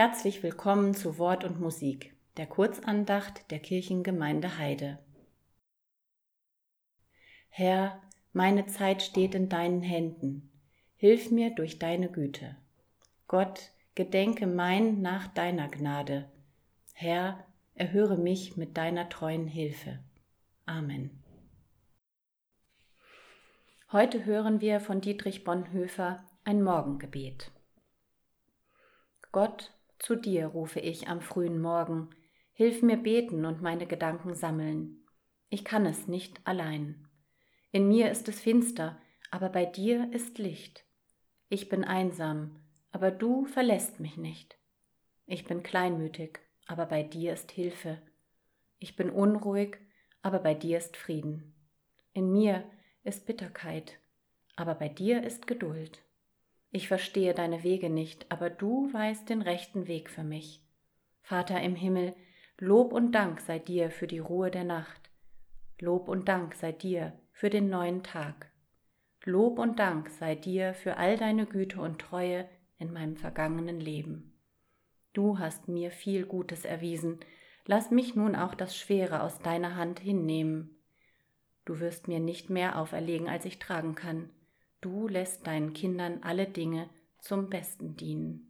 Herzlich willkommen zu Wort und Musik, der Kurzandacht der Kirchengemeinde Heide. Herr, meine Zeit steht in deinen Händen. Hilf mir durch deine Güte. Gott, gedenke mein nach deiner Gnade. Herr, erhöre mich mit deiner treuen Hilfe. Amen. Heute hören wir von Dietrich Bonhoeffer ein Morgengebet. Gott, zu dir rufe ich am frühen Morgen, hilf mir beten und meine Gedanken sammeln. Ich kann es nicht allein. In mir ist es finster, aber bei dir ist Licht. Ich bin einsam, aber du verlässt mich nicht. Ich bin kleinmütig, aber bei dir ist Hilfe. Ich bin unruhig, aber bei dir ist Frieden. In mir ist Bitterkeit, aber bei dir ist Geduld. Ich verstehe deine Wege nicht, aber du weißt den rechten Weg für mich. Vater im Himmel, Lob und Dank sei dir für die Ruhe der Nacht. Lob und Dank sei dir für den neuen Tag. Lob und Dank sei dir für all deine Güte und Treue in meinem vergangenen Leben. Du hast mir viel Gutes erwiesen, lass mich nun auch das Schwere aus deiner Hand hinnehmen. Du wirst mir nicht mehr auferlegen, als ich tragen kann. Du lässt deinen Kindern alle Dinge zum Besten dienen.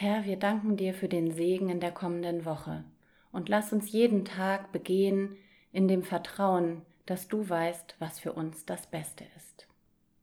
Herr, wir danken dir für den Segen in der kommenden Woche und lass uns jeden Tag begehen in dem Vertrauen, dass du weißt, was für uns das Beste ist.